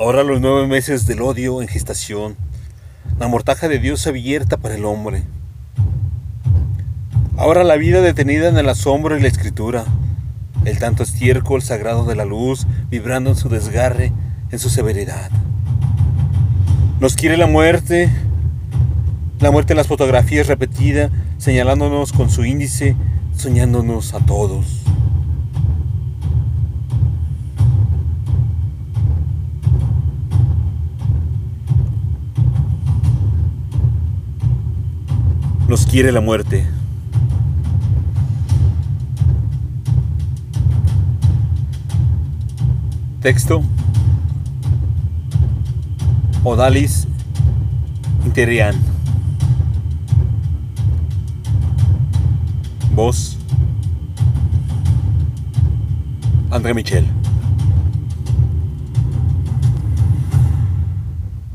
Ahora los nueve meses del odio en gestación, la mortaja de Dios abierta para el hombre. Ahora la vida detenida en el asombro y la escritura, el tanto estiércol sagrado de la luz vibrando en su desgarre, en su severidad. Nos quiere la muerte, la muerte en las fotografías repetida, señalándonos con su índice, soñándonos a todos. Nos quiere la muerte. Texto. Odalis Interian. André Michel.